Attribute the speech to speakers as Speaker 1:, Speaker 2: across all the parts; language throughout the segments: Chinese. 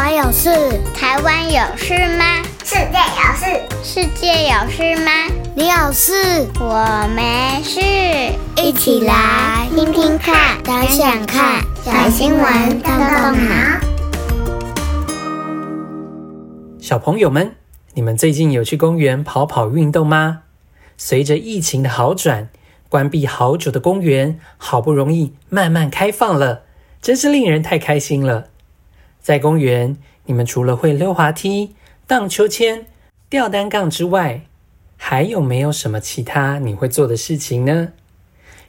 Speaker 1: 我有事，
Speaker 2: 台湾有事吗？
Speaker 3: 世界有事，
Speaker 2: 世界有事吗？
Speaker 1: 你有事，
Speaker 2: 我没事。
Speaker 1: 一起来听听看，想想看，小新闻动动脑。
Speaker 4: 小朋友们，你们最近有去公园跑跑运动吗？随着疫情的好转，关闭好久的公园好不容易慢慢开放了，真是令人太开心了。在公园，你们除了会溜滑梯、荡秋千、吊单杠之外，还有没有什么其他你会做的事情呢？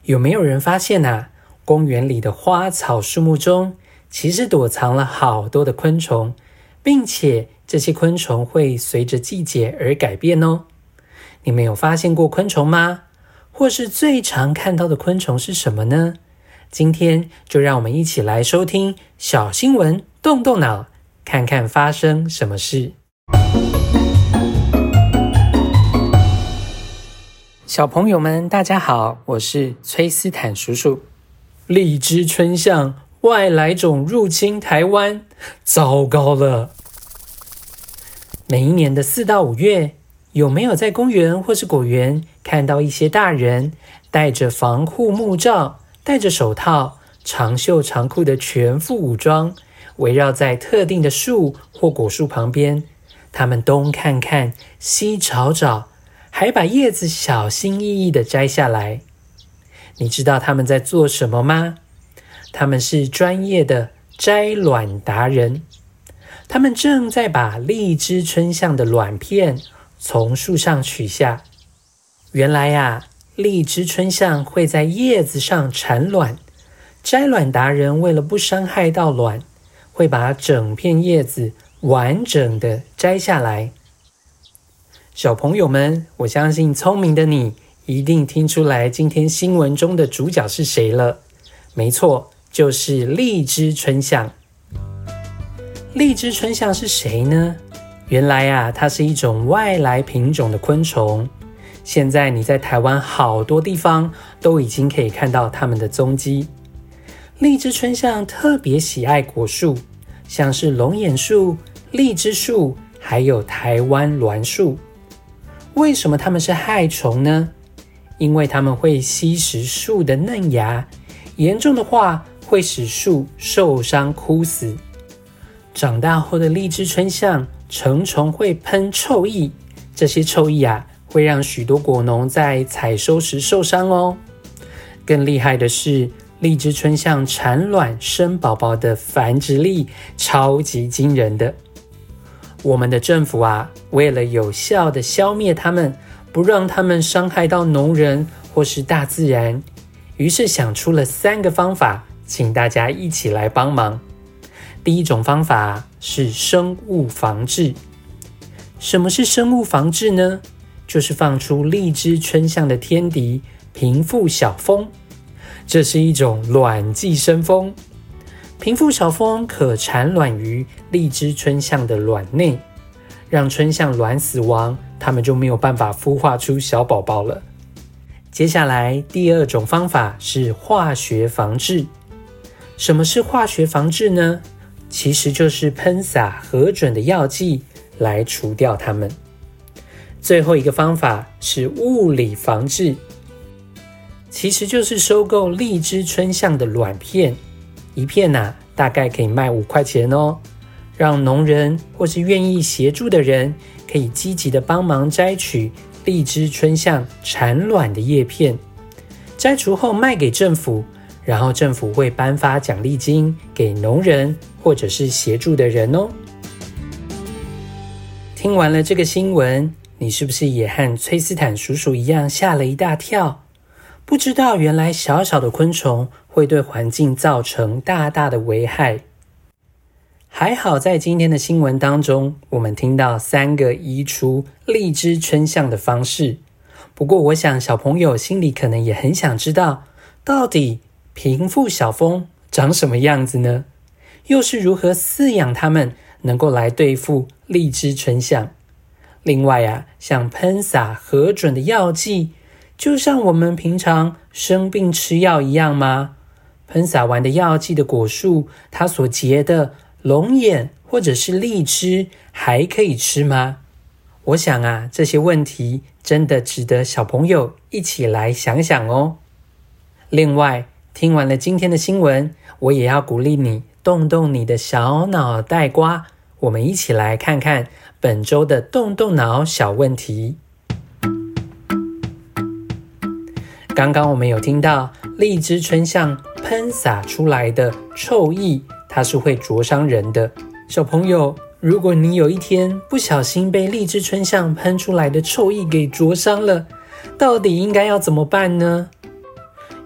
Speaker 4: 有没有人发现啊，公园里的花草树木中，其实躲藏了好多的昆虫，并且这些昆虫会随着季节而改变哦。你们有发现过昆虫吗？或是最常看到的昆虫是什么呢？今天就让我们一起来收听小新闻。动动脑，看看发生什么事。小朋友们，大家好，我是崔斯坦叔叔。荔枝春象外来种入侵台湾，糟糕了！每一年的四到五月，有没有在公园或是果园看到一些大人戴着防护木罩、戴着手套、长袖长裤的全副武装？围绕在特定的树或果树旁边，他们东看看，西找找，还把叶子小心翼翼地摘下来。你知道他们在做什么吗？他们是专业的摘卵达人。他们正在把荔枝春象的卵片从树上取下。原来呀，荔枝春象会在叶子上产卵。摘卵达人为了不伤害到卵，会把整片叶子完整的摘下来。小朋友们，我相信聪明的你一定听出来今天新闻中的主角是谁了。没错，就是荔枝春象。荔枝春象是谁呢？原来啊，它是一种外来品种的昆虫。现在你在台湾好多地方都已经可以看到它们的踪迹。荔枝椿象特别喜爱果树。像是龙眼树、荔枝树，还有台湾栾树。为什么它们是害虫呢？因为它们会吸食树的嫩芽，严重的话会使树受伤枯死。长大后的荔枝椿象成虫会喷臭液，这些臭液啊会让许多果农在采收时受伤哦。更厉害的是，荔枝春象产卵生宝宝的繁殖力超级惊人的。我们的政府啊，为了有效地消灭它们，不让它们伤害到农人或是大自然，于是想出了三个方法，请大家一起来帮忙。第一种方法是生物防治。什么是生物防治呢？就是放出荔枝春象的天敌平腹小蜂。这是一种卵寄生蜂，平腹小蜂可产卵于荔枝春象的卵内，让春象卵死亡，它们就没有办法孵化出小宝宝了。接下来，第二种方法是化学防治。什么是化学防治呢？其实就是喷洒核准的药剂来除掉它们。最后一个方法是物理防治。其实就是收购荔枝春象的卵片，一片呐、大概可以卖五块钱哦。让农人或是愿意协助的人，可以积极的帮忙摘取荔枝春象产卵的叶片，摘除后卖给政府，然后政府会颁发奖励金给农人或者是协助的人哦。听完了这个新闻，你是不是也和崔斯坦叔叔一样吓了一大跳？不知道原来小小的昆虫会对环境造成大大的危害。还好在今天的新闻当中，我们听到三个移除荔枝春象的方式。不过，我想小朋友心里可能也很想知道，到底贫富小蜂长什么样子呢？又是如何饲养它们，能够来对付荔枝春象？另外啊，像喷洒核准的药剂。就像我们平常生病吃药一样吗？喷洒完的药剂的果树，它所结的龙眼或者是荔枝还可以吃吗？我想啊，这些问题真的值得小朋友一起来想想哦。另外，听完了今天的新闻，我也要鼓励你动动你的小脑袋瓜，我们一起来看看本周的动动脑小问题。刚刚我们有听到荔枝春象喷洒出来的臭液，它是会灼伤人的。小朋友，如果你有一天不小心被荔枝春象喷出来的臭液给灼伤了，到底应该要怎么办呢？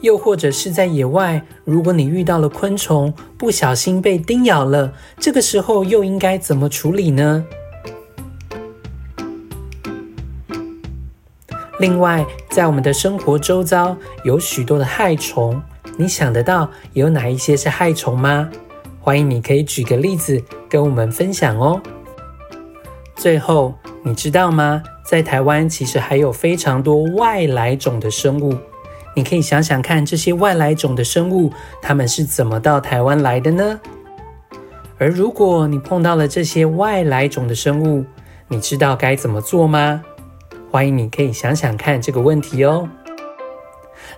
Speaker 4: 又或者是在野外，如果你遇到了昆虫，不小心被叮咬了，这个时候又应该怎么处理呢？另外，在我们的生活周遭有许多的害虫，你想得到有哪一些是害虫吗？欢迎你可以举个例子跟我们分享哦。最后，你知道吗？在台湾其实还有非常多外来种的生物，你可以想想看，这些外来种的生物，它们是怎么到台湾来的呢？而如果你碰到了这些外来种的生物，你知道该怎么做吗？欢迎你可以想想看这个问题哦。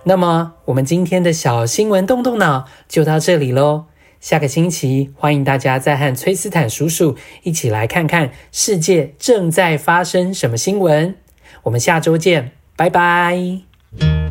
Speaker 4: 那么，我们今天的小新闻动动脑就到这里喽。下个星期，欢迎大家再和崔斯坦叔叔一起来看看世界正在发生什么新闻。我们下周见，拜拜。